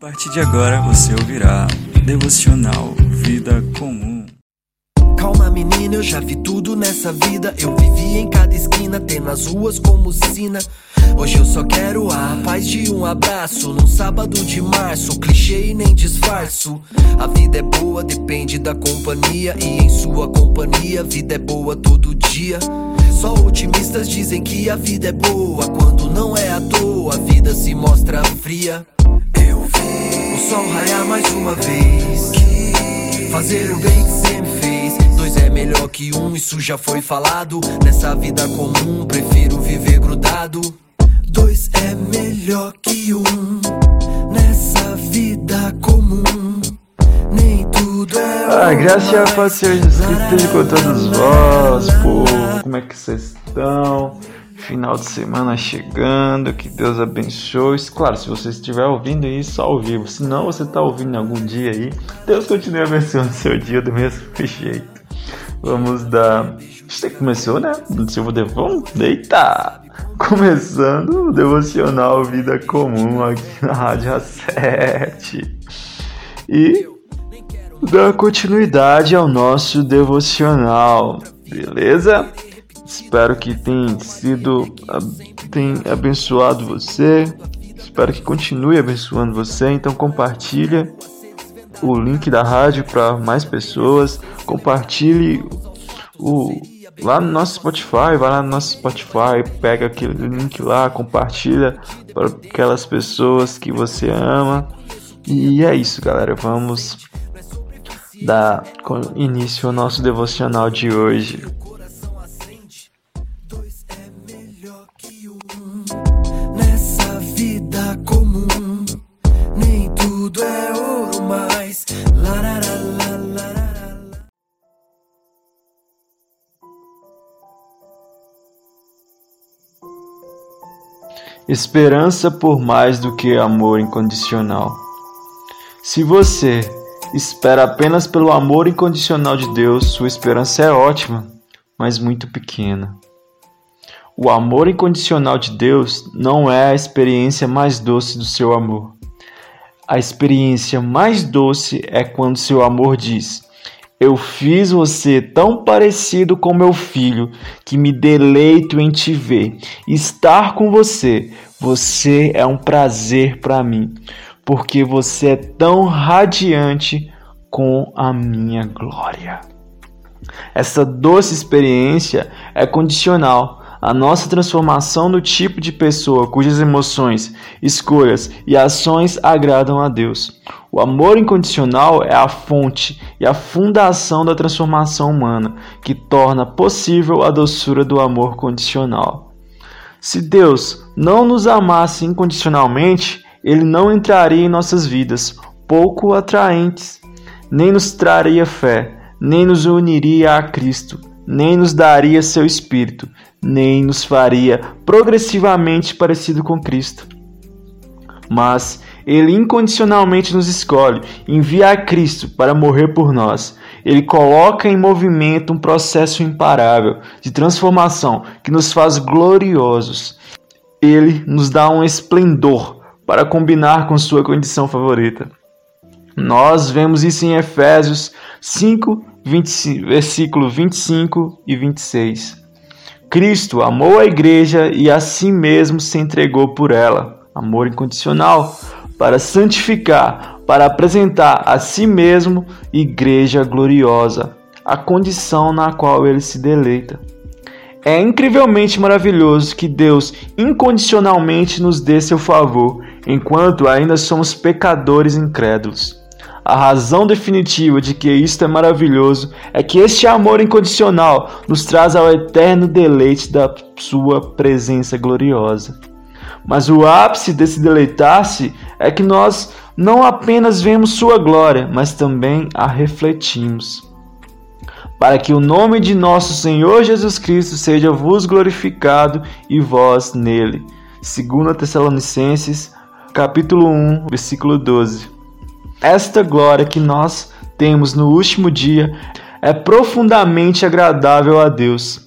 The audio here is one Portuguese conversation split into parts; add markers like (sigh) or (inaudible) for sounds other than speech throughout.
A partir de agora você ouvirá Devocional Vida Comum. Calma, menina, eu já vi tudo nessa vida. Eu vivi em cada esquina, tem nas ruas como sina. Hoje eu só quero a paz de um abraço. Num sábado de março, clichê e nem disfarço. A vida é boa, depende da companhia. E em sua companhia, a vida é boa todo dia. Só otimistas dizem que a vida é boa. Quando não é à toa, a vida se mostra fria. Vi o sol raiar mais uma vez. Fazer o bem que sempre fez. Dois é melhor que um, isso já foi falado. Nessa vida comum, prefiro viver grudado. Dois é melhor que um. Nessa vida comum, nem tudo é. Ah, graças a Deus, Senhor Jesus Cristo, esteja com todos vós, povo. Como é que vocês estão? Final de semana chegando, que Deus abençoe. Claro, se você estiver ouvindo isso ao vivo, se não você está ouvindo algum dia aí, Deus continue abençoando seu dia do mesmo (laughs) jeito. Vamos dar. Você começou, né? Se eu vou Eita! Começando o devocional Vida Comum aqui na Rádio A7. E dar continuidade ao nosso devocional, beleza? Espero que tenha sido tenha abençoado você. Espero que continue abençoando você. Então compartilha o link da rádio para mais pessoas. Compartilhe o lá no nosso Spotify, vai lá no nosso Spotify, pega aquele link lá, compartilha para aquelas pessoas que você ama. E é isso, galera. Vamos dar início ao nosso devocional de hoje. Esperança por mais do que amor incondicional. Se você espera apenas pelo amor incondicional de Deus, sua esperança é ótima, mas muito pequena. O amor incondicional de Deus não é a experiência mais doce do seu amor. A experiência mais doce é quando seu amor diz: eu fiz você tão parecido com meu filho que me deleito em te ver. Estar com você, você é um prazer para mim, porque você é tão radiante com a minha glória. Essa doce experiência é condicional a nossa transformação no tipo de pessoa cujas emoções, escolhas e ações agradam a Deus. O amor incondicional é a fonte e a fundação da transformação humana, que torna possível a doçura do amor condicional. Se Deus não nos amasse incondicionalmente, ele não entraria em nossas vidas, pouco atraentes, nem nos traria fé, nem nos uniria a Cristo, nem nos daria seu espírito, nem nos faria progressivamente parecido com Cristo. Mas ele incondicionalmente nos escolhe, envia a Cristo para morrer por nós. Ele coloca em movimento um processo imparável de transformação que nos faz gloriosos. Ele nos dá um esplendor para combinar com sua condição favorita. Nós vemos isso em Efésios 5, 20, versículo 25 e 26. Cristo amou a igreja e a si mesmo se entregou por ela, amor incondicional, para santificar, para apresentar a si mesmo igreja gloriosa, a condição na qual ele se deleita. É incrivelmente maravilhoso que Deus incondicionalmente nos dê seu favor, enquanto ainda somos pecadores incrédulos. A razão definitiva de que isto é maravilhoso é que este amor incondicional nos traz ao eterno deleite da sua presença gloriosa. Mas o ápice desse deleitar-se é que nós não apenas vemos sua glória, mas também a refletimos. Para que o nome de nosso Senhor Jesus Cristo seja vos glorificado e vós nele. 2 Tessalonicenses, capítulo 1, versículo 12. Esta glória que nós temos no último dia é profundamente agradável a Deus.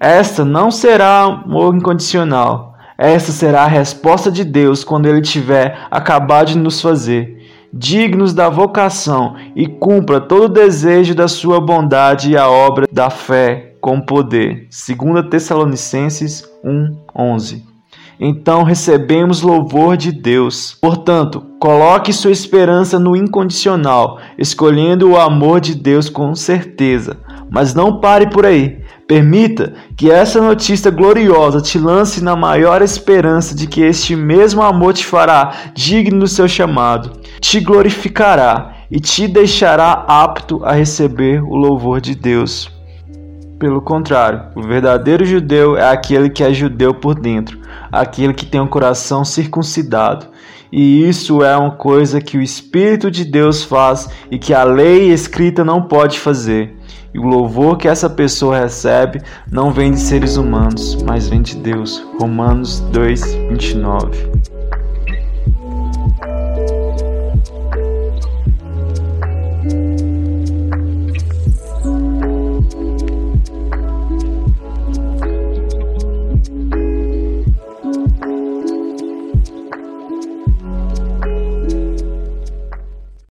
Esta não será amor incondicional. Essa será a resposta de Deus quando Ele tiver acabado de nos fazer dignos da vocação e cumpra todo o desejo da sua bondade e a obra da fé com poder. 2 Tessalonicenses 1:11. Então recebemos louvor de Deus. Portanto, coloque sua esperança no incondicional, escolhendo o amor de Deus com certeza. Mas não pare por aí. Permita que essa notícia gloriosa te lance na maior esperança de que este mesmo amor te fará digno do seu chamado, te glorificará e te deixará apto a receber o louvor de Deus. Pelo contrário, o verdadeiro judeu é aquele que é judeu por dentro, aquele que tem o um coração circuncidado. E isso é uma coisa que o Espírito de Deus faz e que a lei escrita não pode fazer. E o louvor que essa pessoa recebe não vem de seres humanos, mas vem de Deus. Romanos 2, 29.